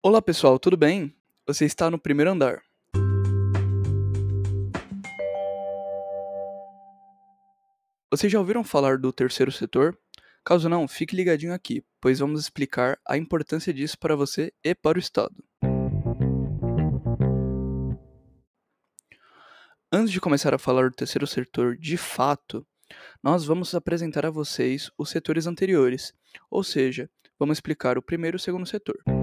Olá pessoal, tudo bem? Você está no primeiro andar. Vocês já ouviram falar do terceiro setor? Caso não, fique ligadinho aqui, pois vamos explicar a importância disso para você e para o Estado. Antes de começar a falar do terceiro setor de fato, nós vamos apresentar a vocês os setores anteriores, ou seja, vamos explicar o primeiro e o segundo setor.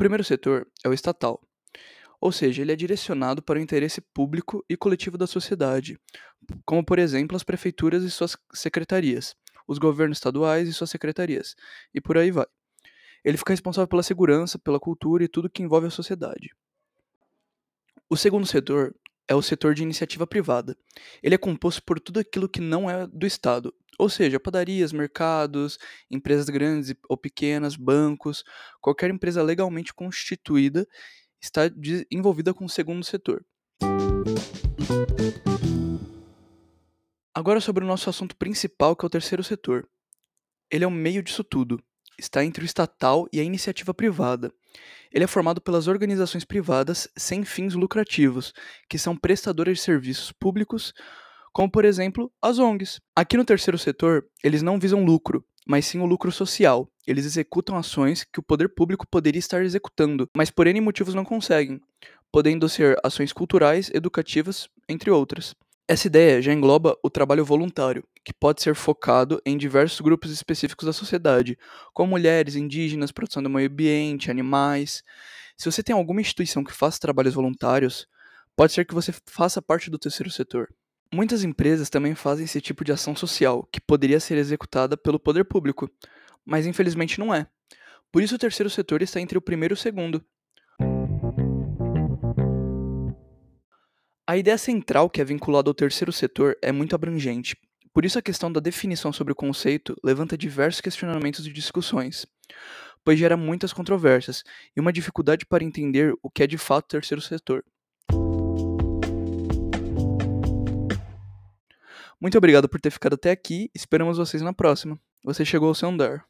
Primeiro setor é o estatal, ou seja, ele é direcionado para o interesse público e coletivo da sociedade, como por exemplo as prefeituras e suas secretarias, os governos estaduais e suas secretarias, e por aí vai. Ele fica responsável pela segurança, pela cultura e tudo que envolve a sociedade. O segundo setor é o setor de iniciativa privada. Ele é composto por tudo aquilo que não é do Estado, ou seja, padarias, mercados, empresas grandes ou pequenas, bancos, qualquer empresa legalmente constituída está envolvida com o segundo setor. Agora sobre o nosso assunto principal, que é o terceiro setor. Ele é o meio disso tudo. Está entre o estatal e a iniciativa privada. Ele é formado pelas organizações privadas sem fins lucrativos, que são prestadoras de serviços públicos, como por exemplo as ONGs. Aqui no terceiro setor, eles não visam lucro, mas sim o lucro social. Eles executam ações que o poder público poderia estar executando, mas por N motivos não conseguem, podendo ser ações culturais, educativas, entre outras. Essa ideia já engloba o trabalho voluntário, que pode ser focado em diversos grupos específicos da sociedade, como mulheres, indígenas, produção do meio ambiente, animais. Se você tem alguma instituição que faça trabalhos voluntários, pode ser que você faça parte do terceiro setor. Muitas empresas também fazem esse tipo de ação social, que poderia ser executada pelo poder público, mas infelizmente não é. Por isso o terceiro setor está entre o primeiro e o segundo. A ideia central que é vinculada ao terceiro setor é muito abrangente, por isso a questão da definição sobre o conceito levanta diversos questionamentos e discussões, pois gera muitas controvérsias e uma dificuldade para entender o que é de fato terceiro setor. Muito obrigado por ter ficado até aqui. Esperamos vocês na próxima. Você chegou ao seu andar.